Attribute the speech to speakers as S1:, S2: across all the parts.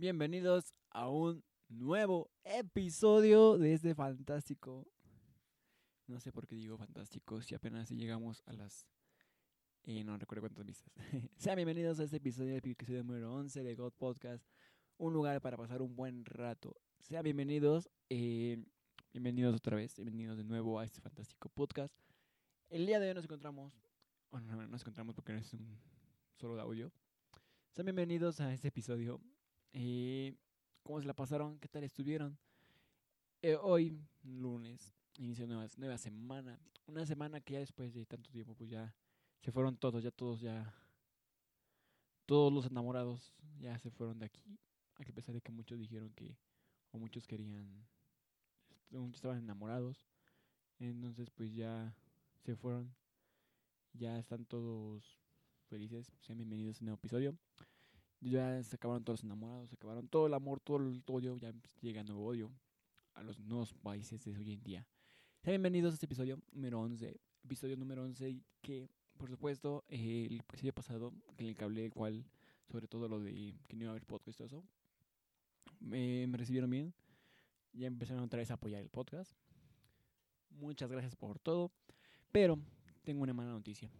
S1: Bienvenidos a un nuevo episodio de este fantástico. No sé por qué digo fantástico si apenas llegamos a las. Eh, no recuerdo cuántas vistas. Sean bienvenidos a este episodio, el episodio número 11 de God Podcast. Un lugar para pasar un buen rato. Sean bienvenidos. Eh, bienvenidos otra vez. Bienvenidos de nuevo a este fantástico podcast. El día de hoy nos encontramos. Bueno, no nos encontramos porque no es un solo audio. Sean bienvenidos a este episodio. Eh, ¿Cómo se la pasaron? ¿Qué tal estuvieron? Eh, hoy, lunes, inicio nueva, nueva semana. Una semana que ya después de tanto tiempo, pues ya se fueron todos, ya todos, ya. Todos los enamorados ya se fueron de aquí. A pesar de que muchos dijeron que, o muchos querían, muchos estaban enamorados. Entonces, pues ya se fueron. Ya están todos felices. Sean bienvenidos a un nuevo episodio. Ya se acabaron todos los enamorados, se acabaron todo el amor, todo el odio. Ya llega nuevo odio a los nuevos países de hoy en día. Bienvenidos a este episodio número 11. Episodio número 11 que, por supuesto, el episodio pasado, que le hablé cual sobre todo lo de que no iba a haber podcast y eso, me recibieron bien. Ya empezaron otra vez a apoyar el podcast. Muchas gracias por todo. Pero tengo una mala noticia.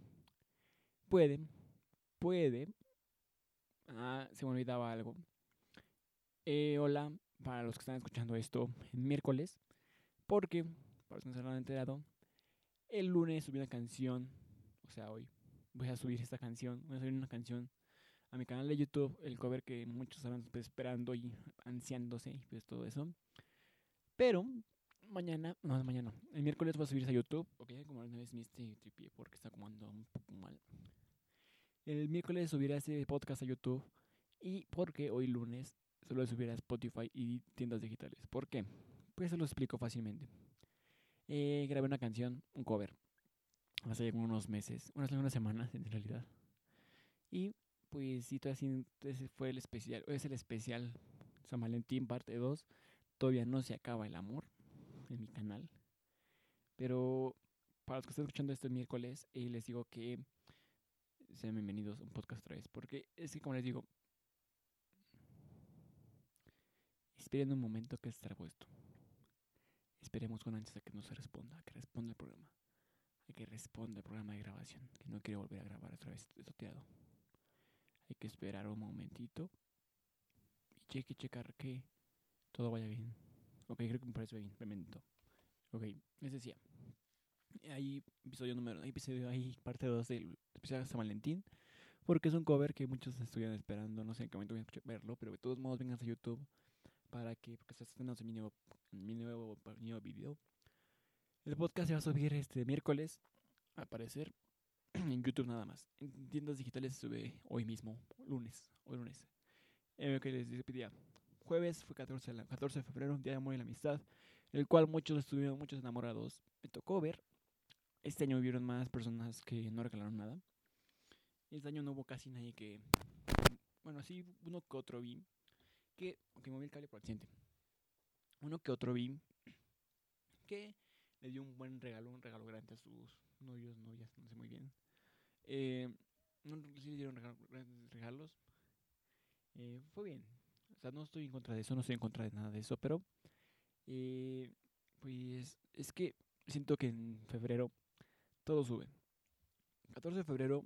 S1: Puede, puede. Ah, se me olvidaba algo. Eh, hola, para los que están escuchando esto en miércoles. Porque, para los que no se han enterado, el lunes subí una canción. O sea, hoy voy a subir esta canción. Voy a subir una canción a mi canal de YouTube. El cover que muchos estaban pues, esperando y ansiándose y pues todo eso. Pero mañana, no, mañana, el miércoles va a subirse a YouTube. Ok, como una vez mi tripié porque está como ando un poco mal. El miércoles subirá este podcast a YouTube. Y porque hoy lunes solo subirá a Spotify y tiendas digitales. ¿Por qué? Pues se lo explico fácilmente. Eh, grabé una canción, un cover, hace unos meses, unas, semanas en realidad. Y pues sí, así, ese fue el especial, es el especial San Valentín parte 2. Todavía no se acaba el amor en mi canal. Pero para los que están escuchando esto el miércoles, eh, les digo que sean bienvenidos a un podcast otra vez. Porque es que, como les digo, esperen un momento que estará puesto. Esperemos con ansias a que no se responda, que responda el programa. A que responda el programa de grabación. Que no quiero volver a grabar otra vez estoteado. Hay que esperar un momentito. Y cheque, checar que todo vaya bien. Ok, creo que me parece bien. Memento. Ok, les decía. Hay episodio número, hay episodio, hay parte 2 del especial San Valentín. Porque es un cover que muchos estuvieran esperando. No sé en qué momento voy a verlo. Pero de todos modos, vengan a YouTube. Para que, porque se estrenando mi nuevo, mi nuevo, mi nuevo video. El podcast se va a subir este miércoles, al parecer, en YouTube nada más. En tiendas digitales se sube hoy mismo, lunes, hoy lunes. Eh, que les pedía. Jueves fue 14 de, 14 de febrero, Día de Amor y la Amistad, el cual muchos estuvieron, muchos enamorados. Me tocó ver. Este año vivieron más personas que no regalaron nada. Este año no hubo casi nadie que. Bueno, sí, uno que otro vi. Que. Aunque moví el cable por accidente. Uno que otro vi. Que le dio un buen regalo, un regalo grande a sus novios, novias, no sé muy bien. Eh, no, sí le dieron regalo, regalos. Eh, fue bien. O sea, no estoy en contra de eso, no estoy en contra de nada de eso, pero eh, pues es que siento que en febrero todo sube. 14 de febrero,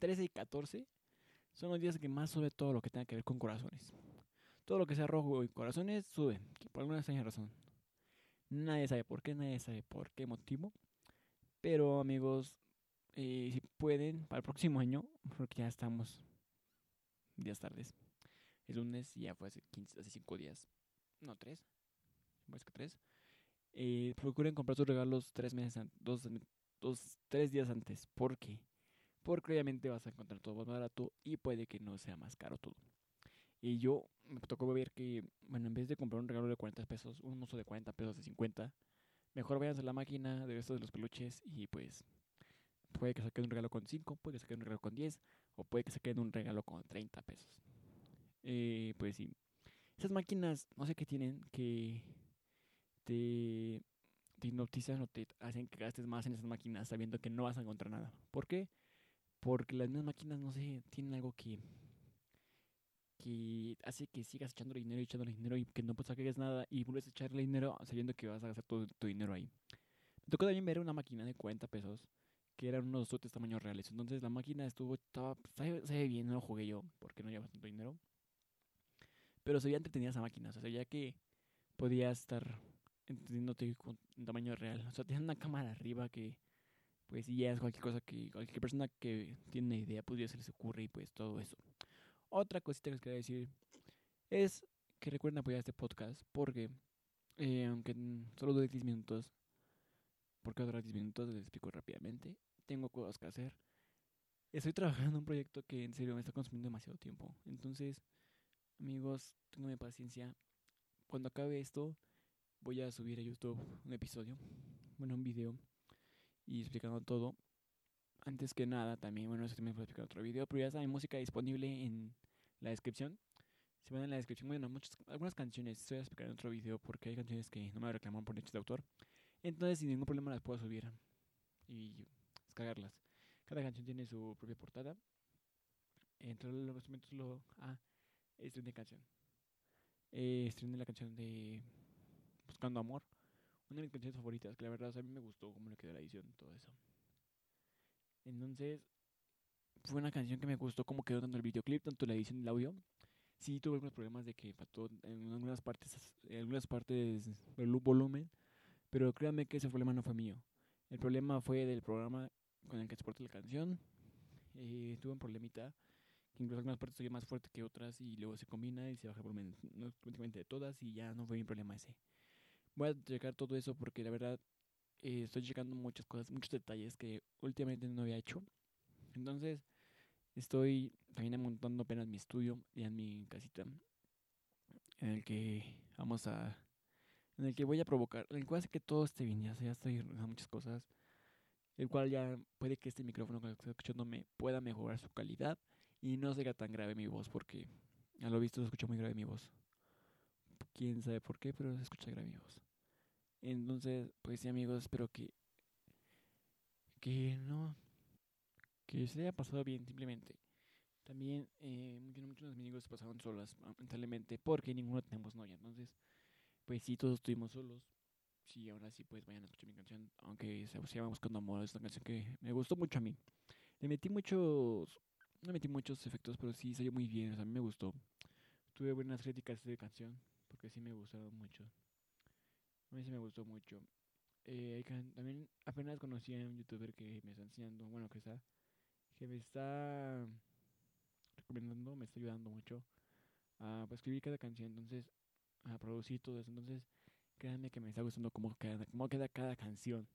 S1: 13 y 14 son los días que más sube todo lo que tenga que ver con corazones. Todo lo que sea rojo y corazones sube, por alguna extraña razón. Nadie sabe por qué, nadie sabe por qué motivo. Pero amigos, eh, si pueden, para el próximo año, porque ya estamos días tardes. El lunes ya fue hace 15, hace 5 días. No, 3. Más que 3. Eh, procuren comprar sus regalos 3 meses antes, 2, dos, 3 días antes. ¿Por qué? Porque obviamente vas a encontrar todo más barato y puede que no sea más caro todo. Y yo me tocó ver que, bueno, en vez de comprar un regalo de 40 pesos, un uso de 40 pesos, de 50, mejor vayan a la máquina de estos de los peluches y pues puede que saquen un regalo con 5, puede que saquen un regalo con 10 o puede que saquen un regalo con 30 pesos. Eh, pues sí. Esas máquinas, no sé qué tienen, que te, te hipnotizan o te hacen que gastes más en esas máquinas sabiendo que no vas a encontrar nada. ¿Por qué? Porque las mismas máquinas, no sé, tienen algo que que hace que sigas echando dinero y echando dinero y que no pues saques nada y vuelves a echarle dinero sabiendo que vas a gastar todo tu dinero ahí. Me tocó también ver una máquina de 40 pesos que eran unos sotes tamaños reales. Entonces la máquina estuvo, estaba, se ve bien, no lo jugué yo porque no llevaba tanto dinero. Pero se veía entretenida esa máquina, o sea, ya que podía estar entendiéndote con tamaño real. O sea, tenía una cámara arriba que, pues, ya es cualquier cosa que cualquier persona que tiene una idea, pues ya se les ocurre y pues todo eso. Otra cosita que les quería decir es que recuerden apoyar este podcast porque, eh, aunque solo dure 10 minutos, porque dura 10 minutos, les explico rápidamente. Tengo cosas que hacer. Estoy trabajando en un proyecto que en serio me está consumiendo demasiado tiempo. Entonces, amigos, tengan paciencia. Cuando acabe esto, voy a subir a YouTube un episodio, bueno, un video y explicando todo. Antes que nada, también, bueno, eso también puedo explicar otro video, pero ya saben, música disponible en la descripción. Si van en la descripción, bueno, muchas, algunas canciones, estoy a explicar en otro video porque hay canciones que no me reclaman por derechos de autor. Entonces, sin ningún problema las puedo subir y descargarlas. Cada canción tiene su propia portada. Entre los instrumentos lo... Ah, de canción. Eh, de la canción de Buscando Amor. Una de mis canciones favoritas, que la verdad a mí me gustó cómo le quedó la edición, todo eso. Entonces, fue una canción que me gustó cómo quedó tanto el videoclip, tanto la edición del audio. Sí tuve algunos problemas de que faltó en algunas partes, en algunas partes el volumen, pero créanme que ese problema no fue mío. El problema fue del programa con el que exporté la canción. Eh, tuve un problemita que incluso algunas partes oye más fuerte que otras y luego se combina y se baja el volumen prácticamente de todas y ya no fue mi problema ese. Voy a checar todo eso porque la verdad eh, estoy checando muchas cosas, muchos detalles que últimamente no había hecho. Entonces estoy también montando apenas mi estudio y en mi casita en el que vamos a en el que voy a provocar, en el cual hace que todo esté bien, ya, ya estoy haciendo muchas cosas, el cual ya puede que este micrófono que estoy escuchando me pueda mejorar su calidad y no sea tan grave mi voz, porque a lo visto se escucha muy grave mi voz. Quién sabe por qué, pero se escucha grave mi voz. Entonces, pues sí amigos, espero que que no que se haya pasado bien simplemente. También eh, muchos, de mis amigos se pasaron solas, lamentablemente, porque ninguno tenemos novia. Entonces, pues sí, todos estuvimos solos. Sí, ahora sí, pues vayan a escuchar mi canción. Aunque se, llama Buscando Amor, es una canción que me gustó mucho a mí. Le metí muchos. No metí muchos efectos, pero sí salió muy bien. O sea, a mí me gustó. Tuve buenas críticas de canción, porque sí me gustaron mucho. A mí sí me gustó mucho. Eh, también apenas conocí a un youtuber que me está enseñando, bueno, que está, que me está recomendando, me está ayudando mucho a pues, escribir cada canción. Entonces, a producir todo eso. Entonces, créanme que me está gustando cómo queda, cómo queda cada canción.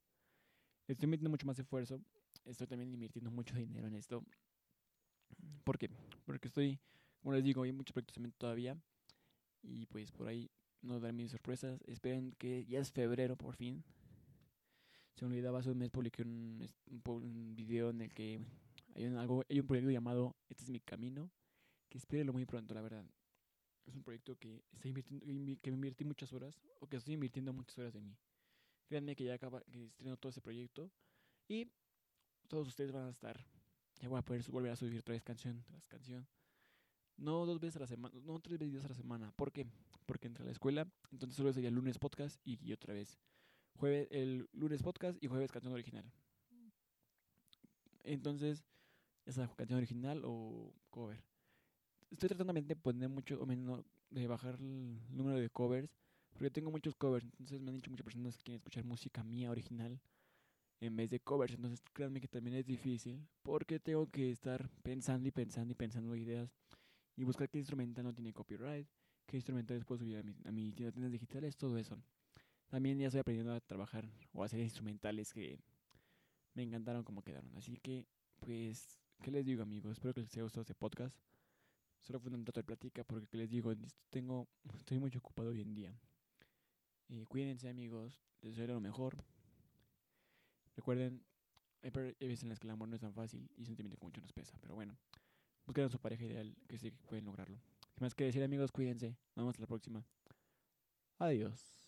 S1: Estoy metiendo mucho más esfuerzo. Estoy también invirtiendo mucho dinero en esto. ¿Por qué? Porque estoy, como les digo, hay muchos proyectos todavía. Y pues por ahí no daré mis sorpresas. Esperen que ya es febrero por fin. Se me olvidaba hace un mes publiqué un, un, video en el que hay un, algo, hay un proyecto llamado Este es mi camino. Que espérenlo muy pronto, la verdad es un proyecto que, estoy invirtiendo, que me invirtí muchas horas, o que estoy invirtiendo muchas horas de mí. Créanme que ya acaba, que estreno todo ese proyecto y todos ustedes van a estar, ya voy a poder volver a subir vez canción tras canción. No dos veces a la semana, no tres veces a la semana. ¿Por qué? Porque entra a la escuela, entonces solo sería lunes podcast y, otra vez. Jueves, el lunes podcast y jueves canción original. Entonces, esa canción original o cover estoy tratando de poner mucho, o menos, de bajar el número de covers, porque tengo muchos covers, entonces me han dicho muchas personas que quieren escuchar música mía original en vez de covers, entonces créanme que también es difícil, porque tengo que estar pensando y pensando y pensando ideas y buscar qué instrumental no tiene copyright, qué instrumentales puedo subir a, mi, a mis tiendas digitales, todo eso. También ya estoy aprendiendo a trabajar o a hacer instrumentales que me encantaron como quedaron. Así que, pues, ¿qué les digo amigos? Espero que les haya gustado este podcast. Solo fue un rato de plática porque les digo, tengo, estoy muy ocupado hoy en día. Y cuídense amigos, les deseo lo mejor. Recuerden, hay veces en las que el amor no es tan fácil y sentimiento que mucho nos pesa, pero bueno, busquen su pareja ideal que sí pueden lograrlo. Sin más que decir amigos, cuídense. Nos vemos la próxima. Adiós.